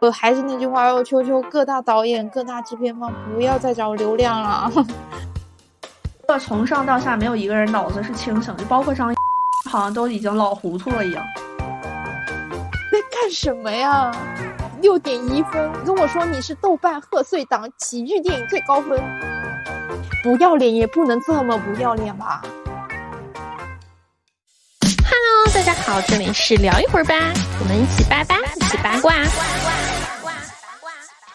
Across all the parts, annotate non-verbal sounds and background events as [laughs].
我还是那句话，我求求各大导演、各大制片方不要再找流量了。[laughs] 从上到下没有一个人脑子是清醒的，包括张，好像都已经老糊涂了一样。在干什么呀？六点一分，跟我说你是豆瓣贺岁档喜剧电影最高分，不要脸也不能这么不要脸吧好，这里是聊一会儿吧，我们一起八八，一起八卦。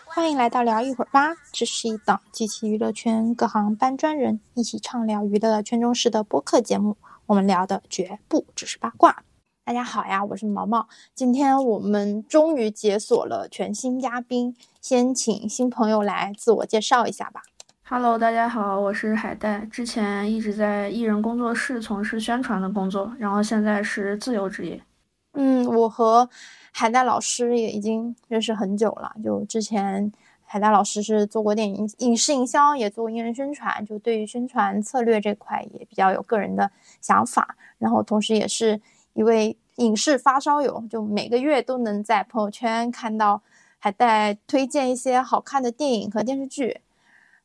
欢迎来到聊一会儿吧，这是一档集齐娱乐圈各行搬砖人一起畅聊娱乐圈中事的播客节目。我们聊的绝不只是八卦。大家好呀，我是毛毛。今天我们终于解锁了全新嘉宾，先请新朋友来自我介绍一下吧。Hello，大家好，我是海带。之前一直在艺人工作室从事宣传的工作，然后现在是自由职业。嗯，我和。海带老师也已经认识很久了，就之前海带老师是做过电影影视营销，也做过艺人宣传，就对于宣传策略这块也比较有个人的想法。然后同时也是一位影视发烧友，就每个月都能在朋友圈看到海带推荐一些好看的电影和电视剧。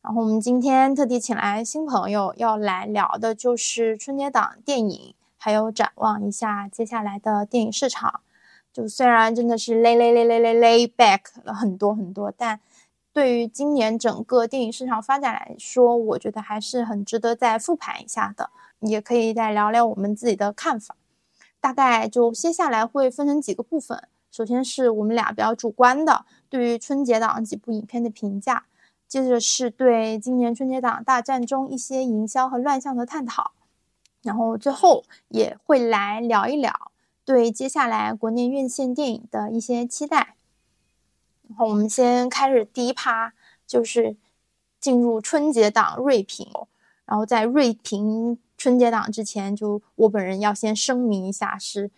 然后我们今天特地请来新朋友要来聊的就是春节档电影，还有展望一下接下来的电影市场。就虽然真的是 lay lay lay lay lay lay back 了很多很多，但对于今年整个电影市场发展来说，我觉得还是很值得再复盘一下的。也可以再聊聊我们自己的看法。大概就接下来会分成几个部分，首先是我们俩比较主观的对于春节档几部影片的评价，接着是对今年春节档大战中一些营销和乱象的探讨，然后最后也会来聊一聊。对接下来国内院线电影的一些期待，然后我们先开始第一趴，就是进入春节档锐评。然后在锐评春节档之前，就我本人要先声明一下，是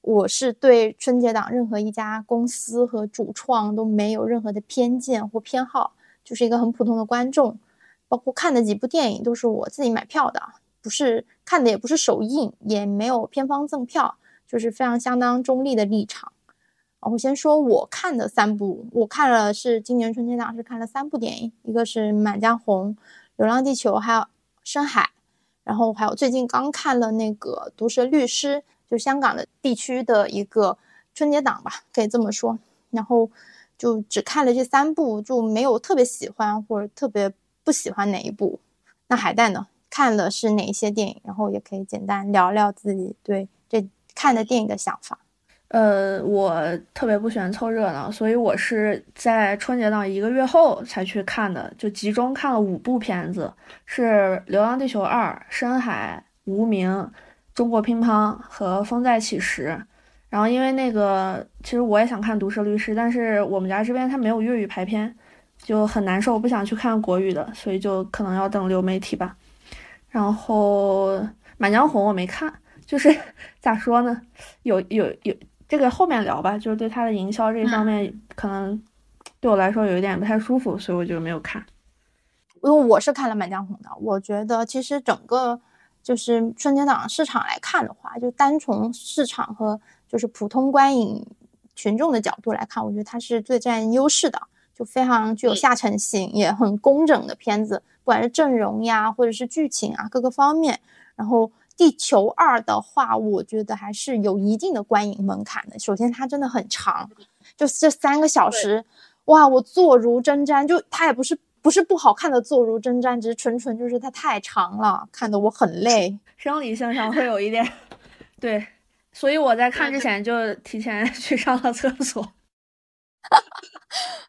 我是对春节档任何一家公司和主创都没有任何的偏见或偏好，就是一个很普通的观众。包括看的几部电影都是我自己买票的，不是看的也不是首映，也没有片方赠票。就是非常相当中立的立场。啊我先说我看的三部，我看了是今年春节档是看了三部电影，一个是《满江红》、《流浪地球》还有《深海》，然后还有最近刚看了那个《毒舌律师》，就香港的地区的一个春节档吧，可以这么说。然后就只看了这三部，就没有特别喜欢或者特别不喜欢哪一部。那海带呢？看的是哪一些电影？然后也可以简单聊聊自己对这。看的电影的想法，呃，我特别不喜欢凑热闹，所以我是在春节档一个月后才去看的，就集中看了五部片子，是《流浪地球二》《深海》《无名》《中国乒乓》和《风再起时》。然后因为那个，其实我也想看《毒舌律师》，但是我们家这边它没有粤语排片，就很难受，不想去看国语的，所以就可能要等流媒体吧。然后《满江红》我没看。就是 [laughs] 咋说呢？有有有，这个后面聊吧。就是对它的营销这一方面，可能对我来说有一点不太舒服，所以我就没有看。因为我是看了《满江红》的，我觉得其实整个就是春节档市场来看的话，就单从市场和就是普通观影群众的角度来看，我觉得它是最占优势的，就非常具有下沉性，也很工整的片子，不管是阵容呀，或者是剧情啊，各个方面，然后。地球二的话，我觉得还是有一定的观影门槛的。首先，它真的很长，就这三个小时，哇，我坐如针毡。就它也不是不是不好看的坐如针毡，只是纯纯就是它太长了，看得我很累，生理性上会有一点。[laughs] 对，所以我在看之前就提前 [laughs] 去上了厕所。[laughs]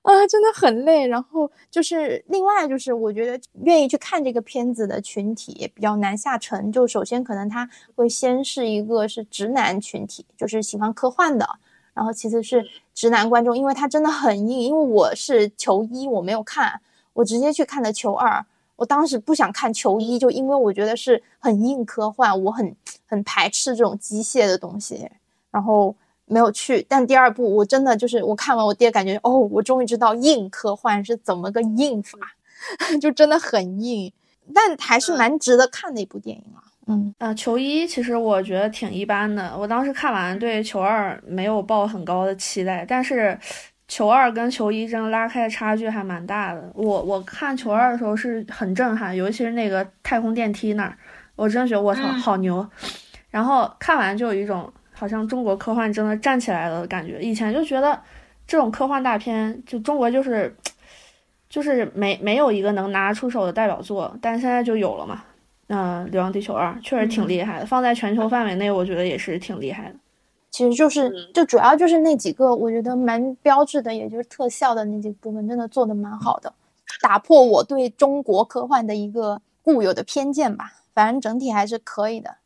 啊，真的很累。然后就是另外就是，我觉得愿意去看这个片子的群体也比较难下沉。就首先可能他会先是一个是直男群体，就是喜欢科幻的。然后其次是直男观众，因为他真的很硬。因为我是球一，我没有看，我直接去看的球二。我当时不想看球衣，就因为我觉得是很硬科幻，我很很排斥这种机械的东西。然后。没有去，但第二部我真的就是我看完我爹感觉哦，我终于知道硬科幻是怎么个硬法，[laughs] 就真的很硬，但还是蛮值得看的一部电影啊。嗯啊，球一其实我觉得挺一般的，我当时看完对球二没有抱很高的期待，但是球二跟球一真的拉开的差距还蛮大的。我我看球二的时候是很震撼，尤其是那个太空电梯那儿，我真的觉得我操嗯好牛。然后看完就有一种好像中国科幻真的站起来了的感觉。以前就觉得这种科幻大片，就中国就是就是没没有一个能拿出手的代表作，但现在就有了嘛。嗯、流浪地球二》确实挺厉害的，放在全球范围内，我觉得也是挺厉害的。其实就是嗯就主要就是那几个，我觉得蛮标志的，也就是特效的那几个部分，真的做的蛮好的，打破我对中国科幻的一个固有的偏见吧。反正整体还是可以的。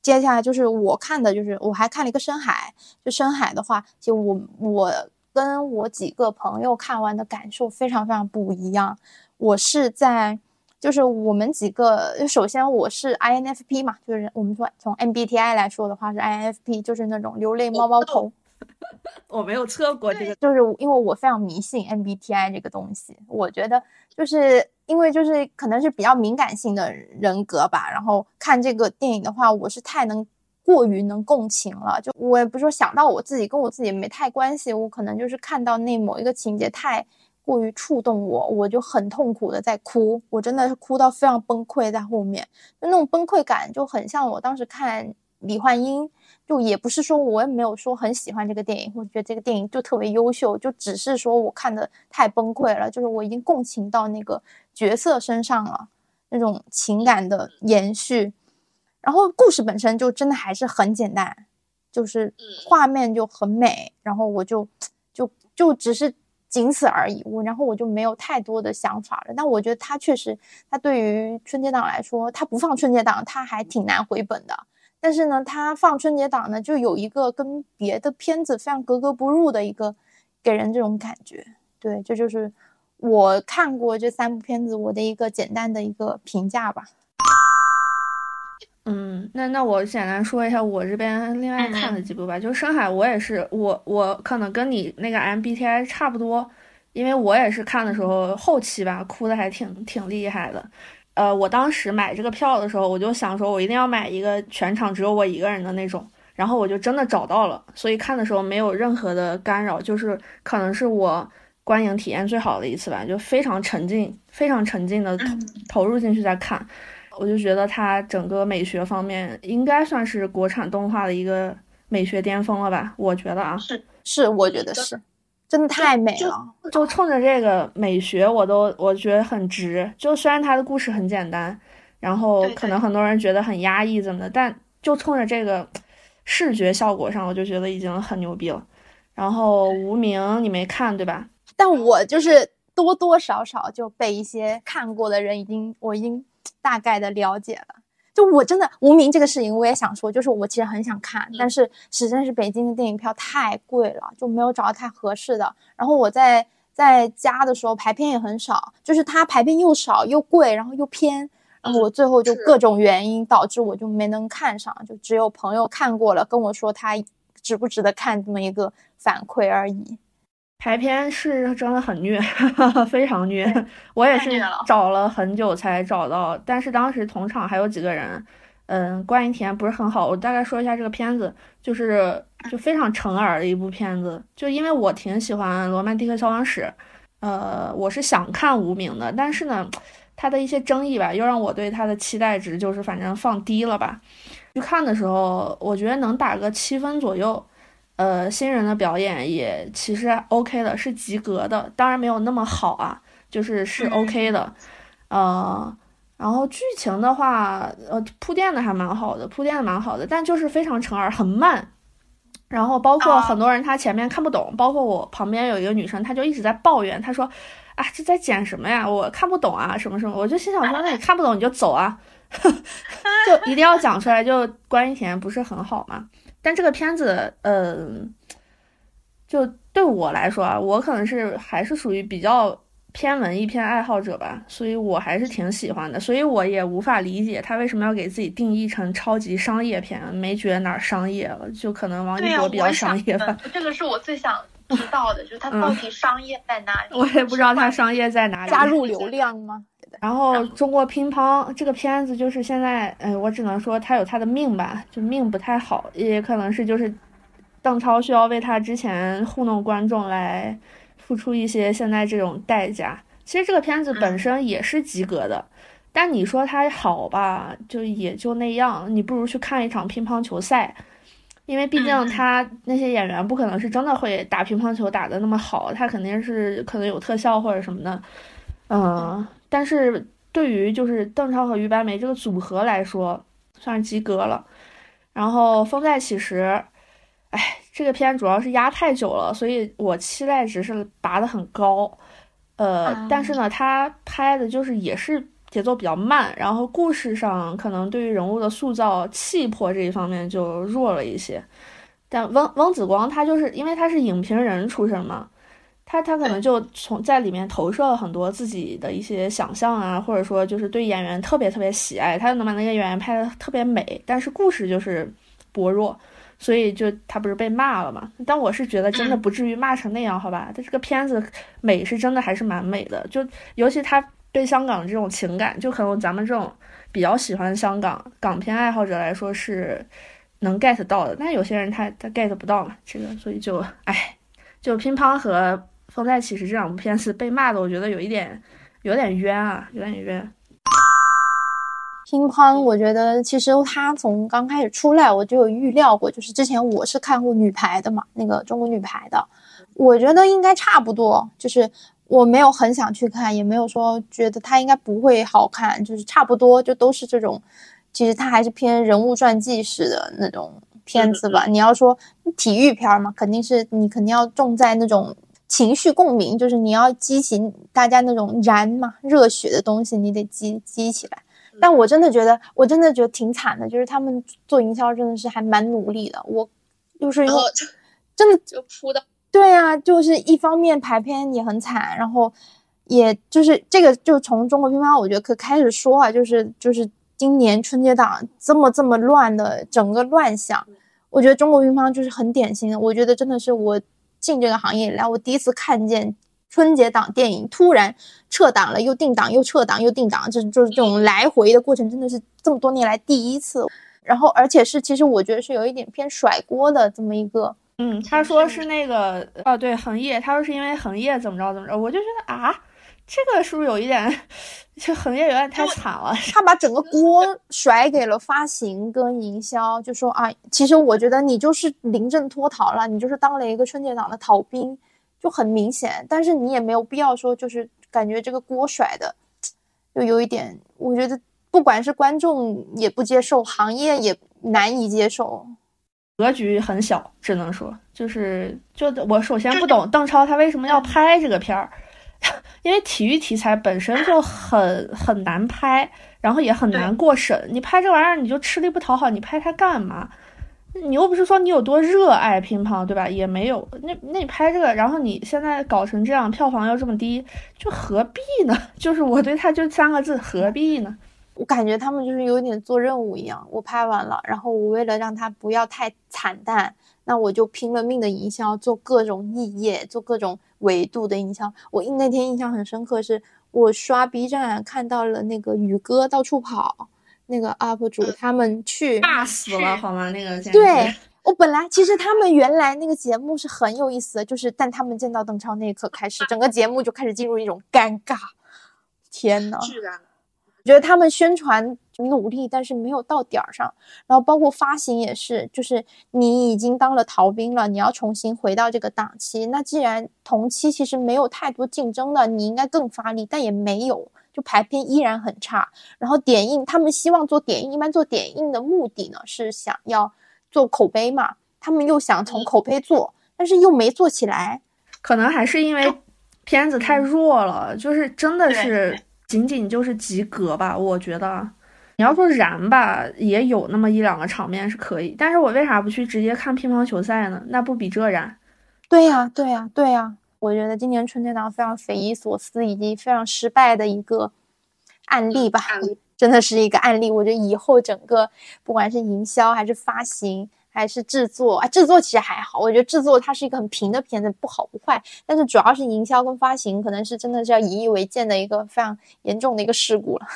接下来就是我看的，就是我还看了一个《深海》，就《深海》的话，就我我跟我几个朋友看完的感受非常非常不一样。我是在就是我们几个，首先我是 INFP 嘛，就是我们说从 MBTI 来说的话是 INFP，就是那种流泪猫猫头，我没有测过这个，就是因为我非常迷信 MBTI 这个东西，我觉得就是因为就是可能是比较敏感性的人格吧，然后看这个电影的话，我是太能过于能共情了，就我也不是说想到我自己跟我自己没太关系，我可能就是看到那某一个情节太过于触动我，我就很痛苦的在哭，我真的是哭到非常崩溃，在后面就那种崩溃感就很像我当时看李焕英。就也不是说我也没有说很喜欢这个电影，我觉得这个电影就特别优秀，就只是说我看的太崩溃了，就是我已经共情到那个角色身上了，那种情感的延续。然后故事本身就真的还是很简单，就是画面就很美，然后我就 [tsk] 就就只是仅此而已，我然后我就没有太多的想法了。但我觉得它确实，它对于春节档来说，它不放春节档，它还挺难回本的。但是呢，它放春节档呢，就有一个跟别的片子非常格格不入的一个给人这种感觉。对，这就是我看过这三部片子我的一个简单的一个评价吧。嗯，那那我简单说一下我这边另外看的几部吧。就《深海》，我也是，我我可能跟你那个 MBTI 差不多，因为我也是看的时候后期吧，哭的还挺挺厉害的。呃，我当时买这个票的时候，我就想说，我一定要买一个全场只有我一个人的那种，然后我就真的找到了，所以看的时候没有任何的干扰，就是可能是我观影体验最好的一次吧，就非常沉浸，非常沉浸的投投入进去在看。我就觉得它整个美学方面应该算是国产动画的一个美学巅峰了吧？我觉得啊，是是，我觉得是，真的太美就了。就冲着这个美学，我都我觉得很值。就虽然它的故事很简单，然后可能很多人觉得很压抑怎么的，但就冲着这个视觉效果上，我就觉得已经很牛逼了。然后无名你没看对吧？但我就是多多少少就被一些看过的人已经，我已经大概的了解了。就我真的无名这个事情，我也想说，就是我其实很想看，但是实在是北京的电影票太贵了，就没有找到太合适的。然后我在在家的时候排片也很少，就是它排片又少又贵，然后又偏，然后我最后就各种原因导致我就没能看上，就只有朋友看过了跟我说他值不值得看这么一个反馈而已。排片是真的很虐，非常虐。我也是找了很久才找到，但是当时同场还有几个人，嗯，观影体验不是很好。我大概说一下这个片子，就是就非常成耳的一部片子。就因为我挺喜欢《罗曼蒂克消亡史》，呃，我是想看《无名》的，但是呢，它的一些争议吧，又让我对它的期待值就是反正放低了吧。去看的时候，我觉得能打个七分左右。呃，新人的表演也其实 OK 的，是及格的，当然没有那么好啊，就是是 OK 的，呃，然后剧情的话，呃，铺垫的还蛮好的，铺垫的蛮好的，但就是非常成耳，很慢。然后包括啊很多人他前面看不懂，包括我旁边有一个女生，她就一直在抱怨，她说：“啊，这在剪什么呀？我看不懂啊，什么什么。”我就心想说：“那你 [laughs] 看不懂你就走啊，[laughs] 就一定要讲出来，就观影体验不是很好嘛。”但这个片子，嗯、就对我来说啊，我可能是还是属于比较偏文艺片爱好者吧，所以我还是挺喜欢的。所以我也无法理解他为什么要给自己定义成超级商业片，没觉得哪儿商业了，就可能王、一博比较商业吧。问这个是我最想 [laughs] 知道的，就是它到底商业在哪里？我也不知道他商业在哪里。加入流量吗？然后中国乒乓这个片子就是现在，哎，我只能说他有他的命吧，就命不太好，也可能是就是邓超需要为他之前糊弄观众来付出一些现在这种代价。其实这个片子本身也是及格的，但你说它好吧，就也就那样。你不如去看一场乒乓球赛，因为毕竟他那些演员不可能是真的会打乒乓球打的那么好，他肯定是可能有特效或者什么的。嗯，但是对于就是邓超和于白眉这个组合来说，算是及格了。然后《风再起时》，哎，这个片主要是压太久了，所以我期待值是拔得很高。呃，但是呢，他拍的就是也是节奏比较慢，然后故事上可能对于人物的塑造、气魄这一方面就弱了一些。但翁翁子光他就是因为他是影评人出身嘛，他他可能就从在里面投射了很多自己的一些想象啊，或者说就是对演员特别特别喜爱，他就能把那个演员拍的特别美，但是故事就是薄弱。所以就他不是被骂了嘛？但我是觉得真的不至于骂成那样，好吧？他这个片子美是真的还是蛮美的，就尤其他对香港这种情感，就可能咱们这种比较喜欢香港港片爱好者来说是能 get 到的，但有些人他他 get 不到嘛，这个所以就唉，就乒乓和风再起时这两部片子被骂的，我觉得有一点有点冤啊，有点冤。乒乓，我觉得其实他从刚开始出来我就有预料过，就是之前我是看过女排的嘛，那个中国女排的，我觉得应该差不多，就是我没有很想去看，也没有说觉得他应该不会好看，就是差不多就都是这种，其实他还是偏人物传记式的那种片子吧。你要说体育片嘛，肯定是你肯定要重在那种情绪共鸣，就是你要激起大家那种燃嘛热血的东西，你得激激起来。但我真的觉得，我真的觉得挺惨的，就是他们做营销真的是还蛮努力的。我就是因为真的 [laughs] 就扑的，对啊，就是一方面排片也很惨，然后也就是这个就从中国乒乓，我觉得可开始说啊，就是就是今年春节档这么这么乱的整个乱象，我觉得中国乒乓就是很典型的。我觉得真的是我进这个行业以来，我第一次看见。春节档电影突然撤档了，又定档，又撤档，又定档，就是就是这种来回的过程，真的是这么多年来第一次。然后，而且是其实我觉得是有一点偏甩锅的这么一个。嗯，他说是那个哦，对，恒业，他说是因为恒业怎么着怎么着，我就觉得啊，这个是不是有一点，这行业有点太惨了？他把整个 [laughs] 锅甩给了发行跟营销，就说啊，其实我觉得你就是临阵脱逃了，你就是当了一个春节档的逃兵。就很明显，但是你也没有必要说，就是感觉这个锅甩的，就有一点，我觉得不管是观众也不接受，行业也难以接受，格局很小，只能说就是就我首先不懂邓超他为什么要拍这个片儿，因为体育题材本身就很很难拍，然后也很难过审，你拍这玩意儿你就吃力不讨好，你拍它干嘛？你又不是说你有多热爱乒乓，对吧？也没有。那那你拍这个，然后你现在搞成这样，票房又这么低，就何必呢？[laughs] 就是我对他就三个字：何必呢？我感觉他们就是有点做任务一样。我拍完了，然后我为了让它不要太惨淡，那我就拼了命的营销，做各种异业，做各种维度的印象。我那天印象很深刻，是我刷 B 站看到了那个宇哥到处跑。那个 UP 主他们去骂死了好吗？那个对我本来其实他们原来那个节目是很有意思的，就是但他们见到邓超那一刻开始，整个节目就开始进入一种尴尬。天呐，我觉得他们宣传努力，但是没有到点儿上。然后包括发行也是，就是你已经当了逃兵了，你要重新回到这个档期。那既然同期其实没有太多竞争的，你应该更发力，但也没有。就排片依然很差，然后点映，他们希望做点映，一般做点映的目的呢是想要做口碑嘛，他们又想从口碑做，但是又没做起来，可能还是因为片子太弱了，就是真的是仅仅就是及格吧，我觉得。你要说燃吧，也有那么一两个场面是可以，但是我为啥不去直接看乒乓球赛呢？那不比这燃？对呀，对呀，对呀。我觉得今年春节档非常匪夷所思以及非常失败的一个案例吧，[laughs] 真的是一个案例。我觉得以后整个不管是营销还是发行还是制作啊，制作其实还好，我觉得制作它是一个很平的片子，不好不坏。但是主要是营销跟发行，可能是真的是要引以为鉴的一个非常严重的一个事故了。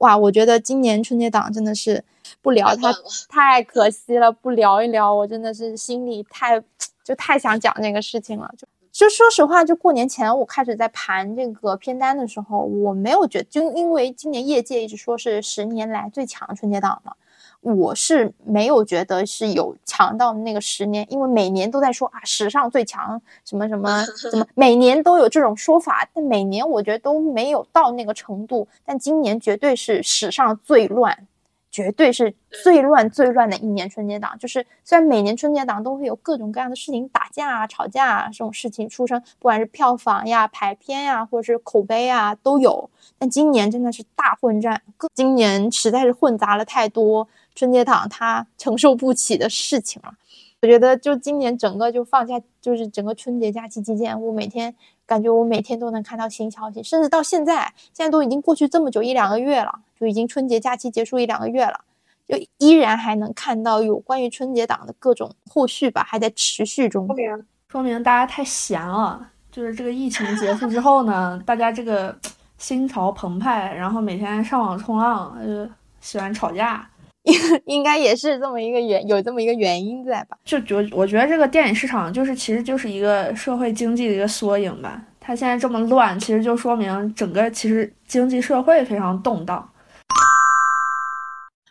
哇，我觉得今年春节档真的是不聊它太可惜了，不聊一聊，我真的是心里太。就太想讲这个事情了。就就说实话，就过年前我开始在盘这个片单的时候，我没有觉，就因为今年业界一直说是十年来最强春节档嘛。我是没有觉得是有强到那个十年，因为每年都在说啊史上最强什么什么 [laughs] 什么，每年都有这种说法，但每年我觉得都没有到那个程度。但今年绝对是史上最乱，绝对是最乱最乱的一年春节档。就是虽然每年春节档都会有各种各样的事情打架啊、吵架啊这种事情出生，不管是票房呀、排片呀，或者是口碑啊都有，但今年真的是大混战，今年实在是混杂了太多。春节档他承受不起的事情了，我觉得就今年整个就放假，就是整个春节假期期间，我每天感觉我每天都能看到新消息，甚至到现在，现在都已经过去这么久一两个月了，就已经春节假期结束一两个月了，就依然还能看到有关于春节档的各种后续吧，还在持续中。说明说明大家太闲了，就是这个疫情结束之后呢，大家这个心潮澎湃，然后每天上网冲浪，呃，喜欢吵架。应 [laughs] 应该也是这么一个原有这么一个原因在吧？就我我觉得这个电影市场就是其实就是一个社会经济的一个缩影吧。它现在这么乱，其实就说明整个其实经济社会非常动荡。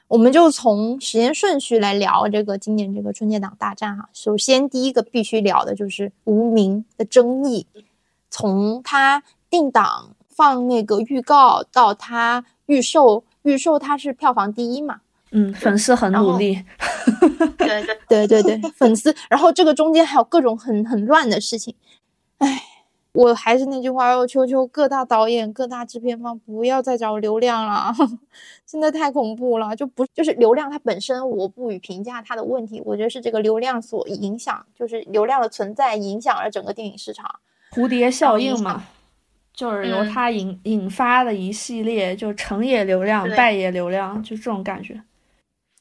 我们就从时间顺序来聊这个今年这个春节档大战哈。首先第一个必须聊的就是无名的争议，从它定档放那个预告到它预售，预售它是票房第一嘛？嗯，粉丝很努力，对对 [laughs] 对对对，粉丝。然后这个中间还有各种很很乱的事情，哎，我还是那句话，我求求各大导演、各大制片方不要再找流量了，[laughs] 真的太恐怖了。就不就是流量它本身，我不予评价它的问题，我觉得是这个流量所影响，就是流量的存在影响了整个电影市场，蝴蝶效应嘛。就是由它引引发的一系列，就成也流量，败也流量，就这种感觉。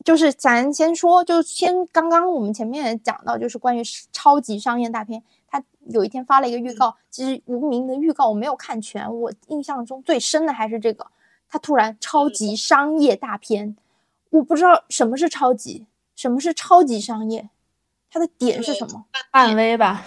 就是咱先说，就先刚刚我们前面也讲到，就是关于超级商业大片，他有一天发了一个预告，其实无名的预告我没有看全，我印象中最深的还是这个，他突然超级商业大片，我不知道什么是超级，什么是超级商业，它的点是什么？漫威吧，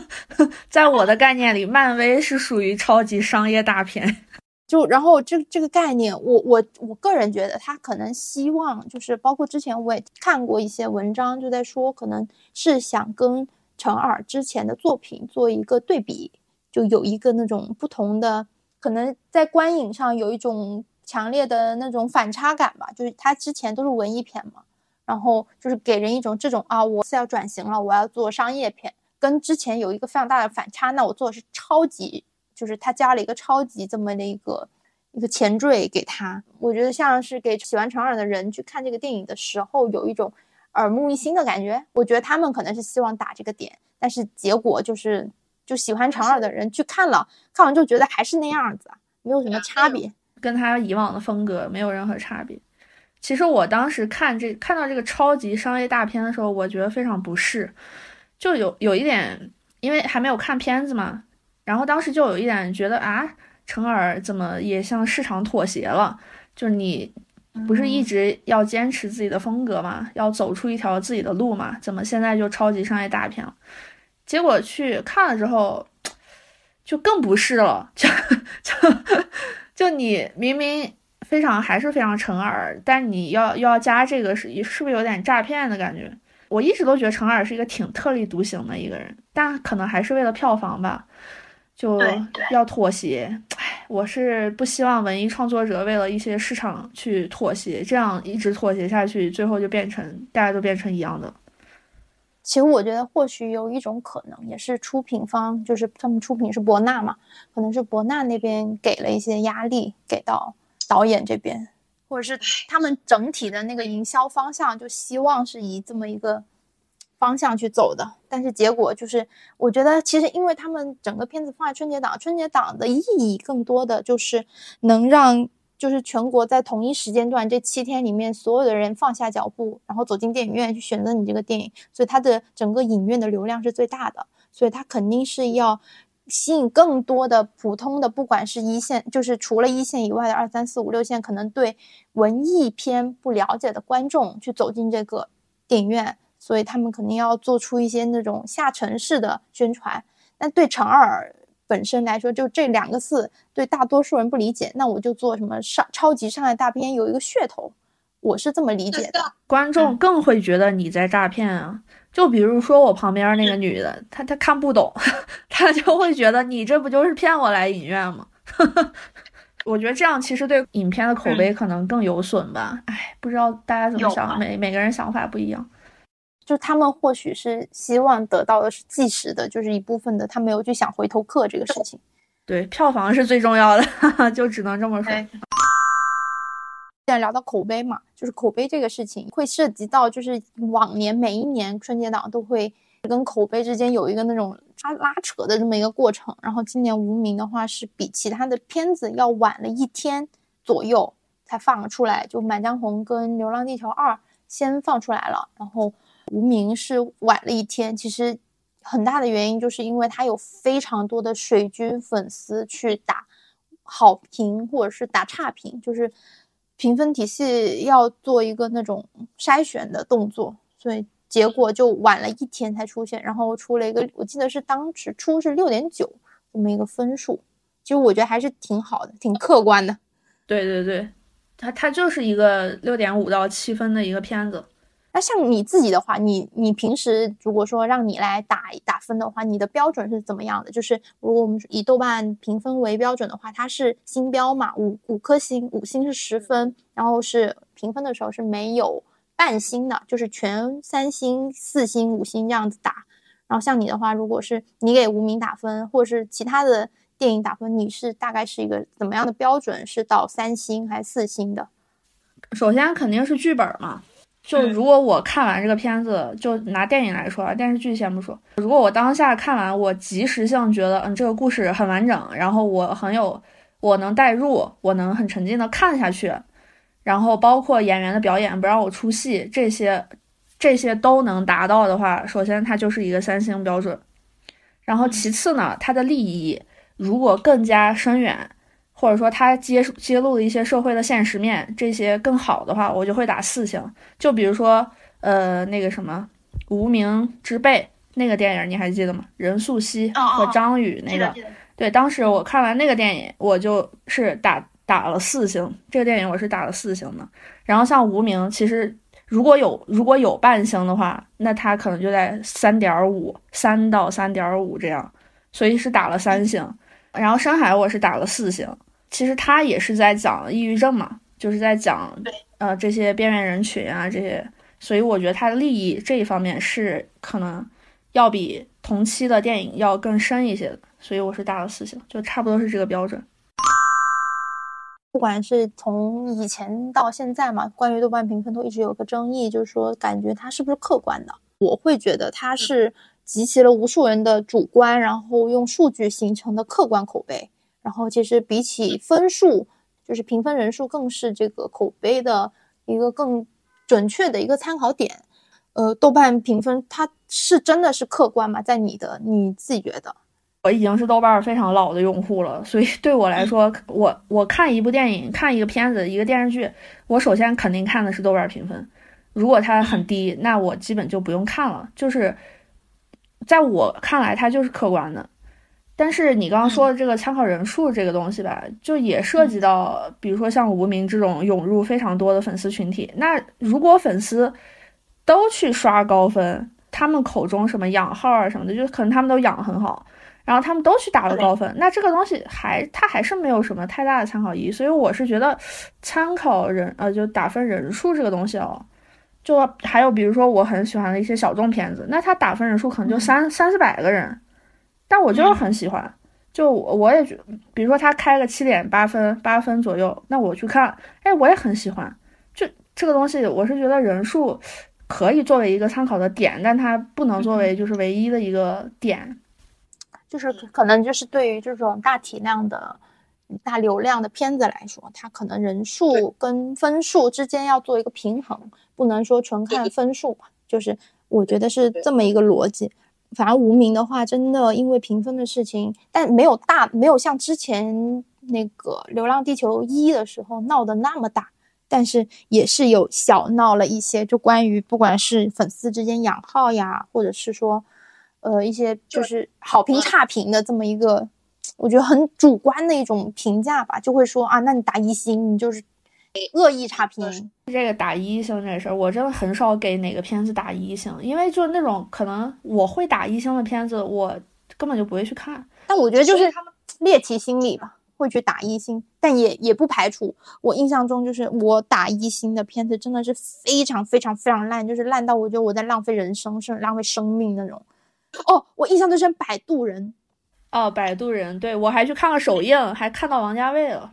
[laughs] 在我的概念里，漫威是属于超级商业大片。就然后这这个概念，我我我个人觉得他可能希望就是包括之前我也看过一些文章，就在说可能是想跟陈耳之前的作品做一个对比，就有一个那种不同的，可能在观影上有一种强烈的那种反差感吧。就是他之前都是文艺片嘛，然后就是给人一种这种啊，我是要转型了，我要做商业片，跟之前有一个非常大的反差。那我做的是超级。就是他加了一个超级这么的一个一个前缀给他，我觉得像是给喜欢长耳的人去看这个电影的时候有一种耳目一新的感觉。我觉得他们可能是希望打这个点，但是结果就是就喜欢长耳的人去看了，看完就觉得还是那样子，没有什么差别，跟他以往的风格没有任何差别。其实我当时看这看到这个超级商业大片的时候，我觉得非常不适，就有有一点，因为还没有看片子嘛。然后当时就有一点觉得啊，陈耳怎么也向市场妥协了？就是你不是一直要坚持自己的风格嘛，要走出一条自己的路嘛？怎么现在就超级商业大片了？结果去看了之后，就更不是了。就就就你明明非常还是非常陈耳，但你要要加这个是是不是有点诈骗的感觉？我一直都觉得陈耳是一个挺特立独行的一个人，但可能还是为了票房吧。就要妥协，唉，我是不希望文艺创作者为了一些市场去妥协，这样一直妥协下去，最后就变成大家都变成一样的。其实我觉得或许有一种可能，也是出品方，就是他们出品是博纳嘛，可能是博纳那边给了一些压力给到导演这边，或者是他们整体的那个营销方向，就希望是以这么一个。方向去走的，但是结果就是，我觉得其实因为他们整个片子放在春节档，春节档的意义更多的就是能让就是全国在同一时间段这七天里面所有的人放下脚步，然后走进电影院去选择你这个电影，所以它的整个影院的流量是最大的，所以它肯定是要吸引更多的普通的，不管是一线，就是除了一线以外的二三四五六线，可能对文艺片不了解的观众去走进这个电影院。所以他们肯定要做出一些那种下沉式的宣传。那对长耳本身来说，就这两个字对大多数人不理解，那我就做什么上超级上海大片有一个噱头，我是这么理解的。观众更会觉得你在诈骗啊！就比如说我旁边那个女的，她她看不懂，[laughs] 她就会觉得你这不就是骗我来影院吗？[laughs] 我觉得这样其实对影片的口碑可能更有损吧。哎，不知道大家怎么想，每每个人想法不一样。就他们或许是希望得到的是即时的，就是一部分的，他没有去想回头客这个事情。对，票房是最重要的，[laughs] 就只能这么说。既然聊到口碑嘛，就是口碑这个事情会涉及到，就是往年每一年春节档都会跟口碑之间有一个那种拉拉扯的这么一个过程。然后今年无名的话是比其他的片子要晚了一天左右才放出来，就《满江红》跟《流浪地球二》先放出来了，然后。无名是晚了一天，其实很大的原因就是因为他有非常多的水军粉丝去打好评或者是打差评，就是评分体系要做一个那种筛选的动作，所以结果就晚了一天才出现，然后出了一个我记得是当时出是六点九这么一个分数，其实我觉得还是挺好的，挺客观的。对对对，它它就是一个六点五到七分的一个片子。那像你自己的话，你你平时如果说让你来打打分的话，你的标准是怎么样的？就是如果我们以豆瓣评分为标准的话，它是星标嘛，五五颗星，五星是十分，然后是评分的时候是没有半星的，就是全三星、四星、五星这样子打。然后像你的话，如果是你给无名打分，或者是其他的电影打分，你是大概是一个怎么样的标准？是到三星还是四星的？首先肯定是剧本嘛。就如果我看完这个片子，就拿电影来说啊，电视剧先不说。如果我当下看完，我及时性觉得，嗯，这个故事很完整，然后我很有，我能代入，我能很沉浸的看下去，然后包括演员的表演不让我出戏，这些这些都能达到的话，首先它就是一个三星标准。然后其次呢，它的利益如果更加深远。或者说他揭揭露了一些社会的现实面，这些更好的话，我就会打四星。就比如说，呃，那个什么《无名之辈》那个电影，你还记得吗？任素汐和张宇那个，对，当时我看完那个电影，我就是打打了四星。这个电影我是打了四星的。然后像《无名》，其实如果有如果有半星的话，那它可能就在三点五，三到三点五这样，所以是打了三星。然后《深海》我是打了四星。其实他也是在讲抑郁症嘛，就是在讲呃这些边缘人群啊这些，所以我觉得他的利益这一方面是可能要比同期的电影要更深一些的，所以我是打了四星，就差不多是这个标准。不管是从以前到现在嘛，关于豆瓣评分都一直有个争议，就是说感觉它是不是客观的？我会觉得它是集齐了无数人的主观，然后用数据形成的客观口碑。然后其实比起分数，就是评分人数，更是这个口碑的一个更准确的一个参考点。呃，豆瓣评分它是真的是客观吗？在你的你自己觉得？我已经是豆瓣非常老的用户了，所以对我来说，我我看一部电影、看一个片子、一个电视剧，我首先肯定看的是豆瓣评分。如果它很低，那我基本就不用看了。就是在我看来，它就是客观的。但是你刚刚说的这个参考人数这个东西吧，就也涉及到，比如说像无名这种涌入非常多的粉丝群体。那如果粉丝都去刷高分，他们口中什么养号啊什么的，就可能他们都养得很好，然后他们都去打了高分，那这个东西还它还是没有什么太大的参考意义。所以我是觉得参考人呃就打分人数这个东西哦，就还有比如说我很喜欢的一些小众片子，那他打分人数可能就三三四百个人。但我就是很喜欢，就我也觉，比如说他开个七点八分，八分左右，那我去看，哎，我也很喜欢。就这个东西，我是觉得人数可以作为一个参考的点，但它不能作为就是唯一的一个点。就是可能就是对于这种大体量的、大流量的片子来说，它可能人数跟分数之间要做一个平衡，不能说纯看分数吧。就是我觉得是这么一个逻辑。反而无名的话，真的因为评分的事情，但没有大，没有像之前那个《流浪地球一》的时候闹得那么大。但是也是有小闹了一些，就关于不管是粉丝之间养号呀，或者是说，呃，一些就是好评差评的这么一个，我觉得很主观的一种评价吧，就会说啊，那你打一星，你就是恶意差评。这个打一星这事儿，我真的很少给哪个片子打一星，因为就是那种可能我会打一星的片子，我根本就不会去看。但我觉得就是他们猎奇心理吧。会去打一星，但也也不排除我印象中就是我打一星的片子真的是非常非常非常烂，就是烂到我觉得我在浪费人生，甚至浪费生命那种。哦，我印象最深《摆渡人》。哦，《摆渡人》对我还去看了首映，还看到王家卫了。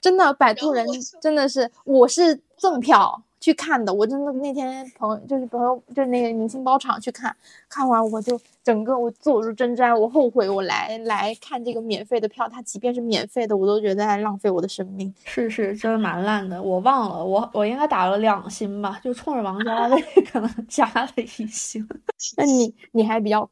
真的，《摆渡人》真的是我是赠票。去看的，我真的那天朋友就是朋友就是那个明星包场去看，看完我就整个我坐如针毡，我后悔我来来看这个免费的票，它即便是免费的，我都觉得在浪费我的生命。是是，真的蛮烂的，我忘了，我我应该打了两星吧，就冲着王家卫 [laughs] 可能加了一星。[laughs] 那你你还比较，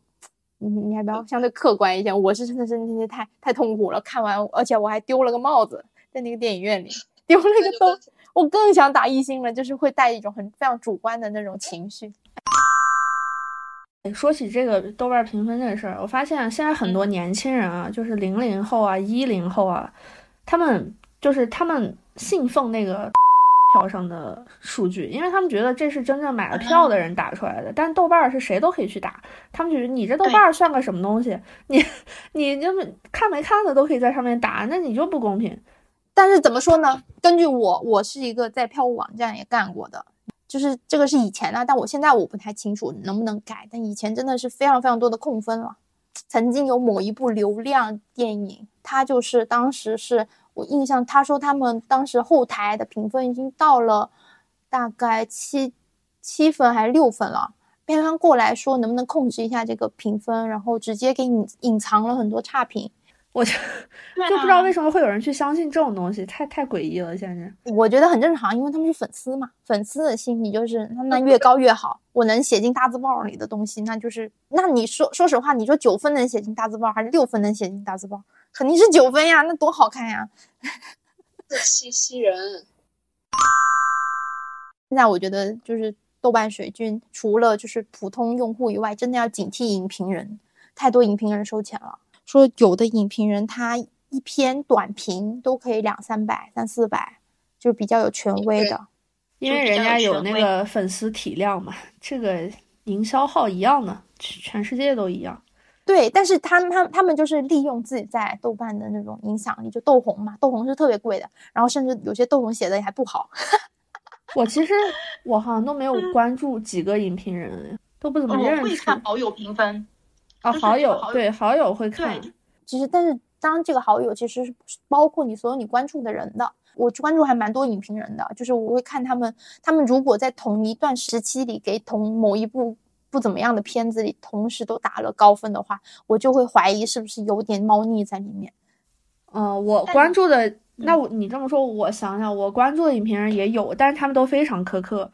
你你还比较相对客观一点，我是真的是那天太太痛苦了，看完而且我还丢了个帽子，在那个电影院里 [laughs] 丢了一个兜。我更想打一星了，就是会带一种很非常主观的那种情绪。说起这个豆瓣评分这个事儿，我发现现在很多年轻人啊，就是零零后啊、一零后啊，他们就是他们信奉那个 [laughs] 票上的数据，因为他们觉得这是真正买了票的人打出来的。但豆瓣是谁都可以去打，他们觉得你这豆瓣算个什么东西？[laughs] 你你就看没看的都可以在上面打，那你就不公平。但是怎么说呢？根据我，我是一个在票务网站也干过的，就是这个是以前的，但我现在我不太清楚能不能改。但以前真的是非常非常多的控分了。曾经有某一部流量电影，它就是当时是我印象，他说他们当时后台的评分已经到了大概七七分还是六分了，片方过来说能不能控制一下这个评分，然后直接给你隐藏了很多差评。我就就不知道为什么会有人去相信这种东西，太太诡异了。现在我觉得很正常，因为他们是粉丝嘛，粉丝的心理就是那越高越好。我能写进大字报里的东西，那就是那你说说实话，你说九分能写进大字报，还是六分能写进大字报？肯定是九分呀，那多好看呀，自欺欺人。现在我觉得就是豆瓣水军，除了就是普通用户以外，真的要警惕影评人，太多影评人收钱了。说有的影评人他一篇短评都可以两三百、三四百，就比较有权威的，因为人家有那个粉丝体量嘛。这个营销号一样的，全世界都一样。对，但是他们他他们就是利用自己在豆瓣的那种影响力，就豆红嘛，豆红是特别贵的，然后甚至有些豆红写的也还不好。[laughs] 我其实我好像都没有关注几个影评人，都不怎么认识。会看好友评分。啊，好友对好友会看，其实但是当这个好友其实是包括你所有你关注的人的，我关注还蛮多影评人的，就是我会看他们，他们如果在同一段时期里给同某一部不怎么样的片子里同时都打了高分的话，我就会怀疑是不是有点猫腻在里面。嗯，我关注的那我你这么说，我想想，我关注的影评人也有，但是他们都非常苛刻。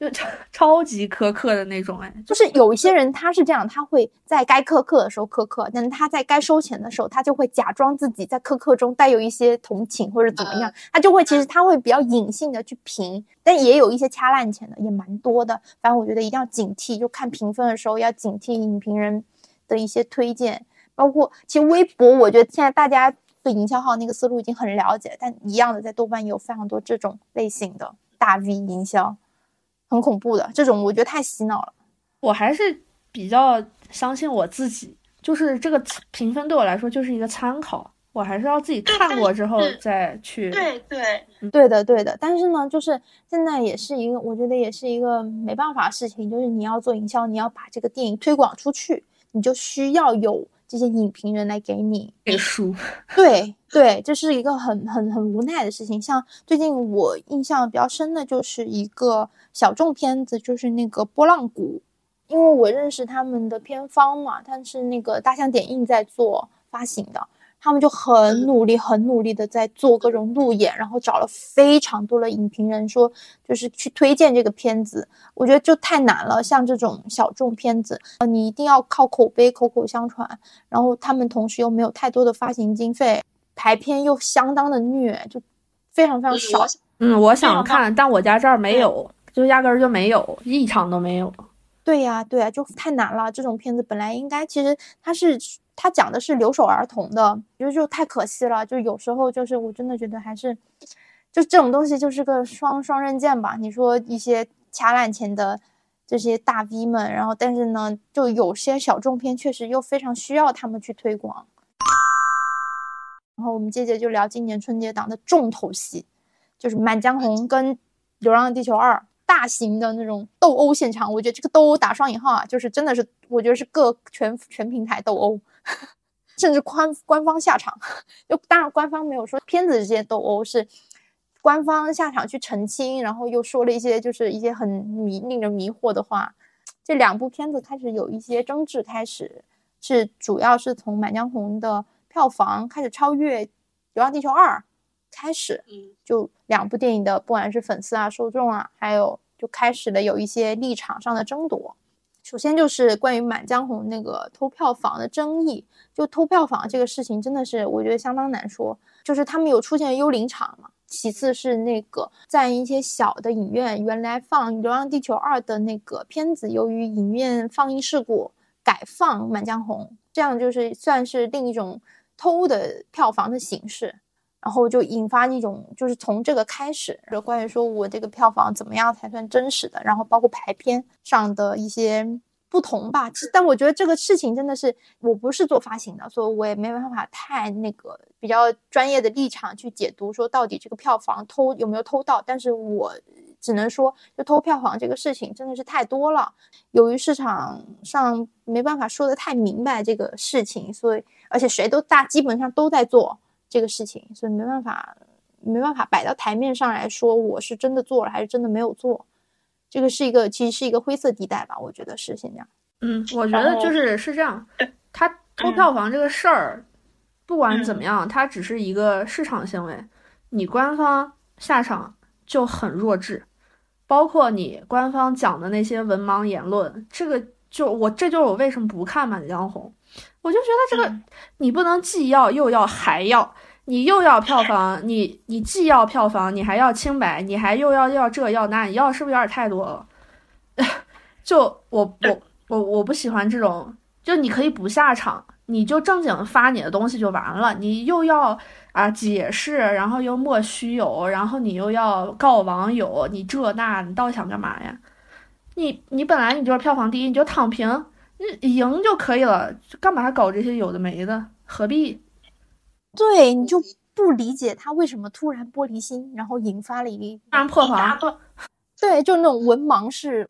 就超 [laughs] 超级苛刻的那种，哎，就是有一些人他是这样，他会在该苛刻的时候苛刻，但是他在该收钱的时候，他就会假装自己在苛刻中带有一些同情或者怎么样，他就会其实他会比较隐性的去评，但也有一些掐烂钱的，也蛮多的。反正我觉得一定要警惕，就看评分的时候要警惕影评人的一些推荐，包括其实微博，我觉得现在大家对营销号那个思路已经很了解，但一样的在豆瓣也有非常多这种类型的大 V 营销。很恐怖的这种，我觉得太洗脑了。我还是比较相信我自己，就是这个评分对我来说就是一个参考，我还是要自己看过之后再去。对对对的对的。但是呢，就是现在也是一个，我觉得也是一个没办法事情，就是你要做营销，你要把这个电影推广出去，你就需要有。这些影评人来给你背书，对对，这是一个很很很无奈的事情。像最近我印象比较深的就是一个小众片子，就是那个波浪鼓，因为我认识他们的片方嘛，他是那个大象点映在做发行的。他们就很努力、很努力的在做各种路演，然后找了非常多的影评人，说就是去推荐这个片子。我觉得就太难了，像这种小众片子，呃，你一定要靠口碑、口口相传。然后他们同时又没有太多的发行经费，排片又相当的虐，就非常非常少。嗯，我想看，但我家这儿没有，就压根儿就没有，一场都没有。对呀，对呀，就太难了。这种片子本来应该，其实它是他讲的是留守儿童的，就就太可惜了。就有时候就是我真的觉得还是，就这种东西就是个双双刃剑吧。你说一些掐烂钱的这些大 V 们，然后但是呢，就有些小众片确实又非常需要他们去推广。然后我们接着就聊今年春节档的重头戏。就是《满江红》跟《流浪地球二》大型的那种斗殴现场，我觉得这个斗殴打双引号啊，就是真的是，我觉得是各全全平台斗殴，甚至官官方下场，就当然官方没有说片子之间斗殴，是官方下场去澄清，然后又说了一些就是一些很迷令人迷惑的话。这两部片子开始有一些争执，开始是主要是从《满江红》的票房开始超越《流浪地球二》。开始，就两部电影的，不管是粉丝啊、受众啊，还有就开始了有一些立场上的争夺。首先就是关于《满江红》那个偷票房的争议，就偷票房这个事情真的是我觉得相当难说。就是他们有出现幽灵场嘛？其次是那个在一些小的影院原来放《流浪地球二》的那个片子，由于影院放映事故改放《满江红》，这样就是算是另一种偷的票房的形式。然后就引发一种，就是从这个开始，就关于说我这个票房怎么样才算真实的，然后包括排片上的一些不同吧。但我觉得这个事情真的是，我不是做发行的，所以我也没办法太那个比较专业的立场去解读说到底这个票房偷有没有偷到。但是我只能说，就偷票房这个事情真的是太多了，由于市场上没办法说的太明白这个事情，所以而且谁都大基本上都在做。这个事情，所以没办法，没办法摆到台面上来说，我是真的做了还是真的没有做，这个是一个其实是一个灰色地带吧，我觉得是现在。嗯，我觉得就是是这样，他偷票房这个事儿，不管怎么样，它只是一个市场行为，你官方下场就很弱智，包括你官方讲的那些文盲言论，这个就我这就是我为什么不看《满江红》。我就觉得这个你不能既要又要还要，你又要票房，你你既要票房，你还要清白，你还又要要这要那，你要是不是有点太多了？[laughs] 就我我我我不喜欢这种，就你可以不下场，你就正经发你的东西就完了，你又要啊解释，然后又莫须有，然后你又要告网友，你这那，你到底想干嘛呀？你你本来你就是票房第一，你就躺平。赢就可以了，干嘛搞这些有的没的？何必？对，你就不理解他为什么突然玻璃心，然后引发了一突然破防。[laughs] 对，就那种文盲式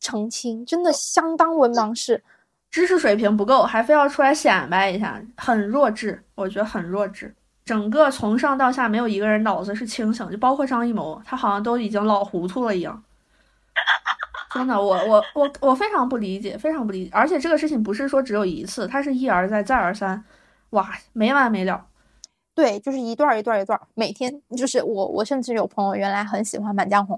澄清，真的相当文盲式，知识水平不够，还非要出来显摆一下，很弱智。我觉得很弱智。整个从上到下没有一个人脑子是清醒，就包括张艺谋，他好像都已经老糊涂了一样。[laughs] 真的，我我我我非常不理解，非常不理解。而且这个事情不是说只有一次，它是一而再，再而三，哇，没完没了。对，就是一段一段一段，每天就是我，我甚至有朋友原来很喜欢《满江红》。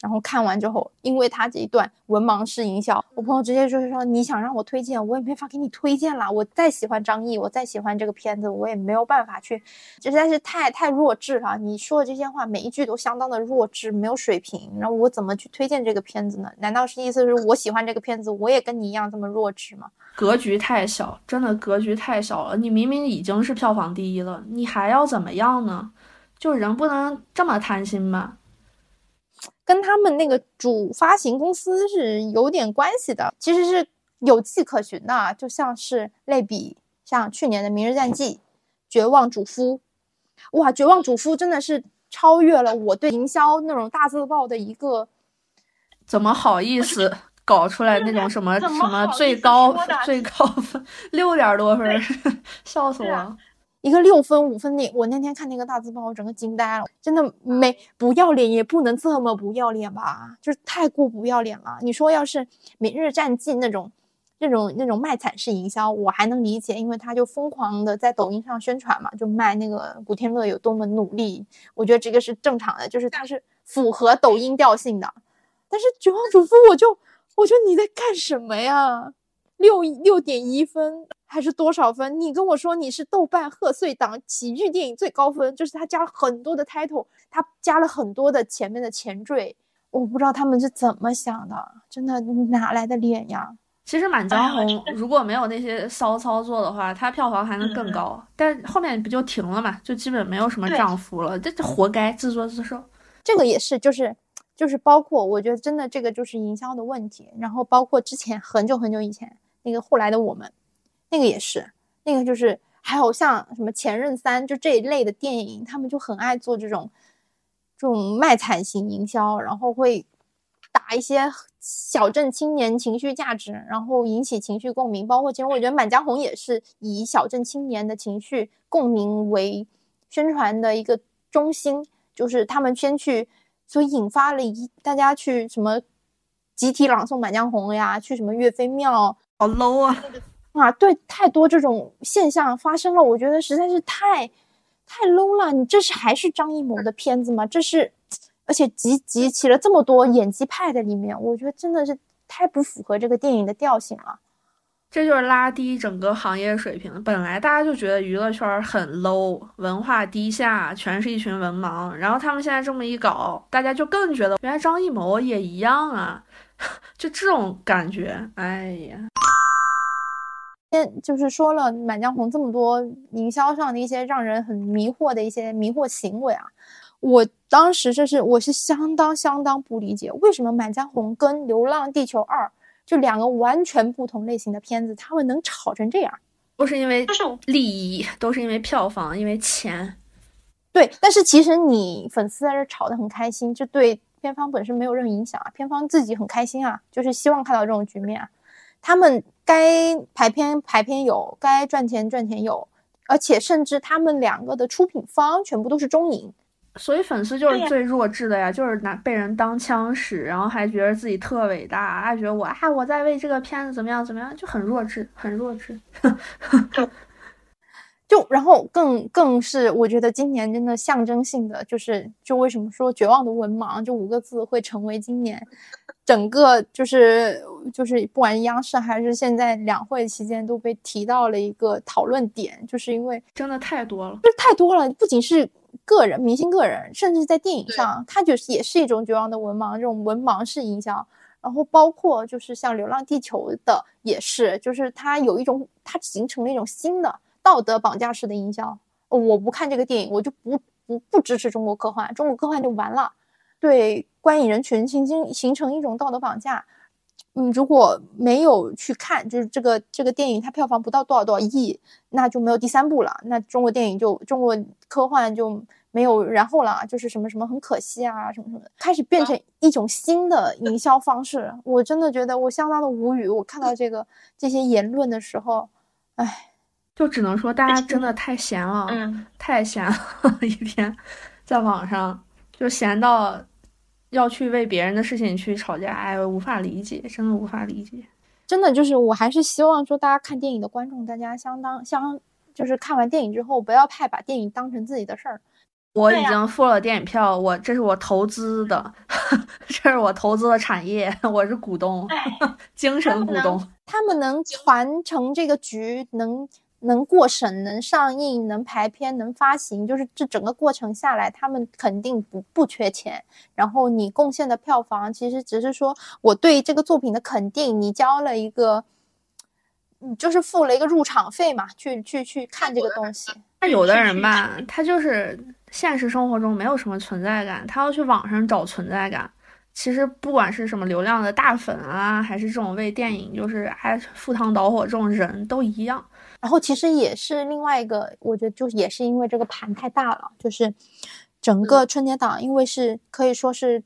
然后看完之后，因为他这一段文盲式营销，我朋友直接就是说：“你想让我推荐，我也没法给你推荐了。我再喜欢张译，我再喜欢这个片子，我也没有办法去，实在是太太弱智了。你说的这些话，每一句都相当的弱智，没有水平。然后我怎么去推荐这个片子呢？难道是意思是我喜欢这个片子，我也跟你一样这么弱智吗？格局太小，真的格局太小了。你明明已经是票房第一了，你还要怎么样呢？就人不能这么贪心吧？”跟他们那个主发行公司是有点关系的，其实是有迹可循的。就像是类比，像去年的《明日战记》《绝望主夫》，哇，《绝望主夫》真的是超越了我对营销那种大字报的一个。怎么好意思搞出来那种什么什么最高最高分六点多分，[laughs] 笑死我了。一个六分五分的，我那天看那个大字报，我整个惊呆了，真的没不要脸也不能这么不要脸吧，就是太过不要脸了。你说要是《明日战记》那种、那种、那种卖惨式营销，我还能理解，因为他就疯狂的在抖音上宣传嘛，就卖那个古天乐有多么努力，我觉得这个是正常的，就是他是符合抖音调性的。但是《绝望主妇》，我就我说你在干什么呀？六六点一分还是多少分？你跟我说你是豆瓣贺岁档喜剧电影最高分，就是他加了很多的 title，他加了很多的前面的前缀，我不知道他们是怎么想的，真的哪来的脸呀？其实《满江红》如果没有那些骚操作的话，它票房还能更高，但后面不就停了嘛，就基本没有什么涨幅了，这这活该自作自受。这个也是，就是就是包括我觉得真的这个就是营销的问题，然后包括之前很久很久以前那个后来的我们，那个也是，那个就是还有像什么《前任三》就这一类的电影，他们就很爱做这种这种卖惨型营销，然后会打一些。小镇青年情绪价值，然后引起情绪共鸣，包括其实我觉得《满江红》也是以小镇青年的情绪共鸣为宣传的一个中心，就是他们先去，所以引发了一大家去什么集体朗诵《满江红》呀，去什么岳飞庙，好 low 啊啊！对，太多这种现象发生了，我觉得实在是太太 low 了。你这是还是张艺谋的片子吗？这是。而且集集齐了这么多演技派在里面，我觉得真的是太不符合这个电影的调性了。这就是拉低整个行业水平。本来大家就觉得娱乐圈很 low，文化低下，全是一群文盲。然后他们现在这么一搞，大家就更觉得原来张艺谋也一样啊，[laughs] 就这种感觉。哎呀，先就是说了《满江红》这么多营销上的一些让人很迷惑的一些迷惑行为啊。我当时这是我是相当相当不理解，为什么《满江红》跟《流浪地球二》就两个完全不同类型的片子，他们能吵成这样？都是因为利益，都是因为票房，因为钱。对，但是其实你粉丝在这吵得很开心，就对片方本身没有任何影响啊，片方自己很开心啊，就是希望看到这种局面啊。他们该排片排片有，该赚钱赚钱有，而且甚至他们两个的出品方全部都是中影。所以粉丝就是最弱智的呀，就是拿被人当枪使，然后还觉得自己特伟大，还觉得我啊我在为这个片子怎么样怎么样，就很弱智，很弱智。[laughs] 就然后更更是我觉得今年真的象征性的就是就为什么说绝望的文盲这五个字会成为今年整个就是就是不管央视还是现在两会期间都被提到了一个讨论点，就是因为真的太多了，就是太多了，不仅是。个人明星个人，甚至在电影上，它就是也是一种绝望的文盲，这种文盲式营销。然后包括就是像《流浪地球》的，也是，就是它有一种，它形成了一种新的道德绑架式的营销。我不看这个电影，我就不不不支持中国科幻，中国科幻就完了，对观影人群形形形成一种道德绑架。嗯，如果没有去看，就是这个这个电影它票房不到多少多少亿，那就没有第三部了，那中国电影就中国科幻就没有然后了，就是什么什么很可惜啊什么什么的，开始变成一种新的营销方式。我真的觉得我相当的无语，我看到这个这些言论的时候，哎，就只能说大家真的太闲了，嗯，太闲了，[laughs] 一天在网上就闲到。要去为别人的事情去吵架，哎，无法理解，真的无法理解。真的就是，我还是希望说，大家看电影的观众，大家相当相，就是看完电影之后，不要太把电影当成自己的事儿。我已经付了电影票，我这是我投资的，[laughs] 这是我投资的产业，[laughs] 我是股东，精神股东。他们能传承这个局，能。能过审、能上映、能排片、能发行，就是这整个过程下来，他们肯定不不缺钱。然后你贡献的票房，其实只是说我对这个作品的肯定。你交了一个，你就是付了一个入场费嘛，去去去看这个东西。那有的人吧，他就是现实生活中没有什么存在感，他要去网上找存在感。其实不管是什么流量的大粉啊，还是这种为电影就是还赴汤蹈火这种人都一样。然后其实也是另外一个，我觉得就也是因为这个盘太大了，就是整个春节档，因为是可以说是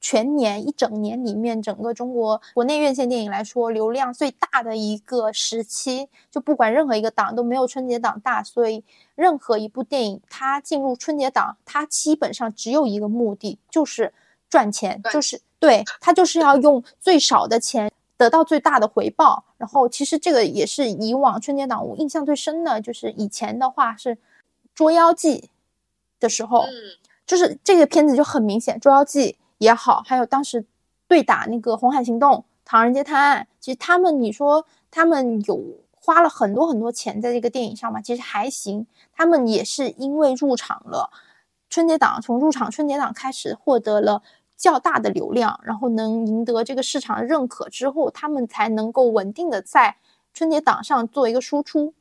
全年一整年里面整个中国国内院线电影来说流量最大的一个时期，就不管任何一个档都没有春节档大，所以任何一部电影它进入春节档，它基本上只有一个目的，就是赚钱，就是对它就是要用最少的钱。得到最大的回报，然后其实这个也是以往春节档我印象最深的，就是以前的话是《捉妖记》的时候，就是这个片子就很明显，《捉妖记》也好，还有当时对打那个《红海行动》《唐人街探案》，其实他们你说他们有花了很多很多钱在这个电影上嘛，其实还行。他们也是因为入场了春节档，从入场春节档开始获得了较大的流量，然后能赢得这个市场的认可之后，他们才能够稳定的在春节档上做一个输出。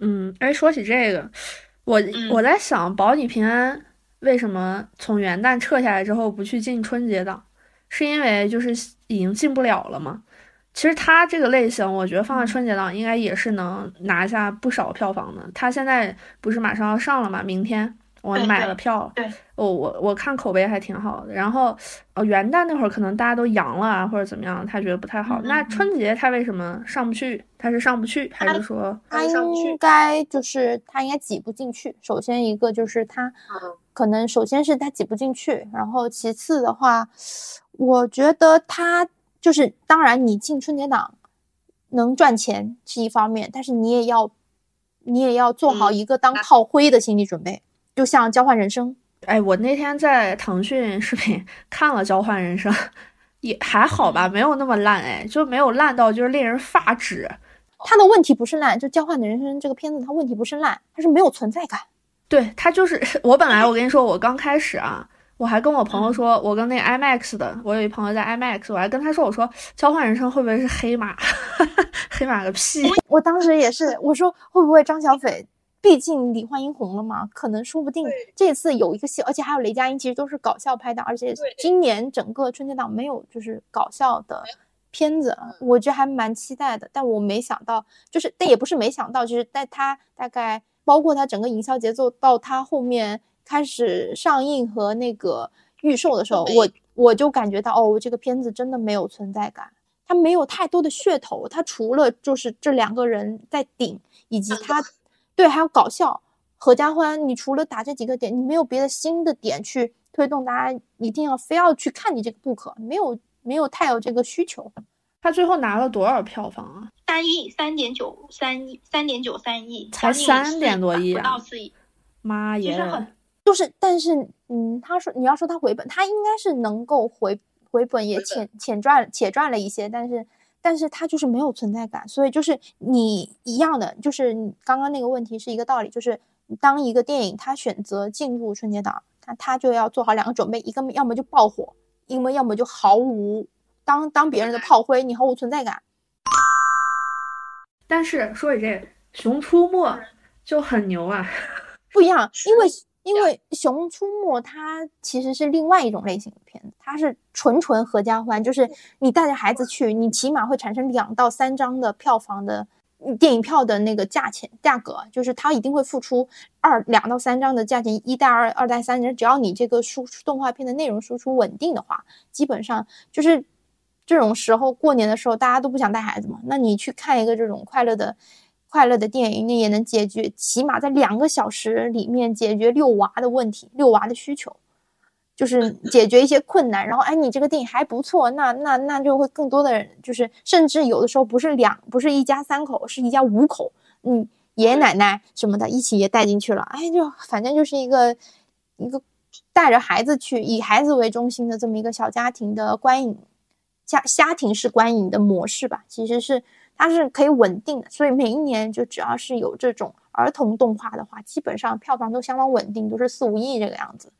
嗯，哎，说起这个，我我在想，保你平安为什么从元旦撤下来之后不去进春节档？是因为就是已经进不了了吗？其实它这个类型，我觉得放在春节档应该也是能拿下不少票房的。它现在不是马上要上了吗？明天。我买了票，对，我我我看口碑还挺好的。然后，呃，元旦那会儿可能大家都阳了啊，或者怎么样，他觉得不太好。那春节他为什么上不去？他是上不去，还是说他应该就是他应该挤不进去？首先一个就是他，可能首先是他挤不进去，然后其次的话，我觉得他就是当然你进春节档能赚钱是一方面，但是你也要你也要做好一个当炮灰的心理准备。就像交换人生，哎，我那天在腾讯视频看了交换人生，也还好吧，没有那么烂，哎，就没有烂到就是令人发指。他的问题不是烂，就交换的人生这个片子，他问题不是烂，他是没有存在感。对他就是 [laughs] 我本来我跟你说，我刚开始啊，我还跟我朋友说，我跟那 IMAX 的，我有一朋友在 IMAX，我还跟他说，我说交换人生会不会是黑马？[laughs] 黑马个屁！我当时也是，我说会不会张小斐？毕竟李焕英红了嘛，可能说不定这次有一个戏，而且还有雷佳音，其实都是搞笑拍的，而且今年整个春节档没有就是搞笑的片子，我觉得还蛮期待的。但我没想到，就是但也不是没想到，就是在他大概包括他整个营销节奏到他后面开始上映和那个预售的时候，我我就感觉到哦，这个片子真的没有存在感，它没有太多的噱头，它除了就是这两个人在顶，以及他。对，还有搞笑，合家欢。你除了打这几个点，你没有别的新的点去推动大家一定要非要去看你这个不可，没有没有太有这个需求。他最后拿了多少票房啊？三亿，三点九三亿，三点九三亿，才三点多亿啊，不到四亿。妈耶！就是，但是，嗯，他说你要说他回本，他应该是能够回回本，也浅浅赚且赚了一些，但是。但是它就是没有存在感，所以就是你一样的，就是刚刚那个问题是一个道理，就是当一个电影它选择进入春节档，那它就要做好两个准备，一个要么就爆火，因为要么就毫无当当别人的炮灰，你毫无存在感。但是说起这《熊出没》就很牛啊，不一样，因为。因为《熊出没》它其实是另外一种类型的片子，它是纯纯合家欢，就是你带着孩子去，你起码会产生两到三张的票房的电影票的那个价钱价格，就是它一定会付出二两到三张的价钱，一带二，二带三，只要你这个输出动画片的内容输出稳定的话，基本上就是这种时候过年的时候大家都不想带孩子嘛，那你去看一个这种快乐的。快乐的电影，那也能解决，起码在两个小时里面解决遛娃的问题，遛娃的需求，就是解决一些困难。然后，哎，你这个电影还不错，那那那就会更多的人，就是甚至有的时候不是两，不是一家三口，是一家五口，嗯，爷爷奶奶什么的一起也带进去了。哎，就反正就是一个一个带着孩子去，以孩子为中心的这么一个小家庭的观影家家庭式观影的模式吧，其实是。它是可以稳定的，所以每一年就只要是有这种儿童动画的话，基本上票房都相当稳定，都是四五亿这个样子。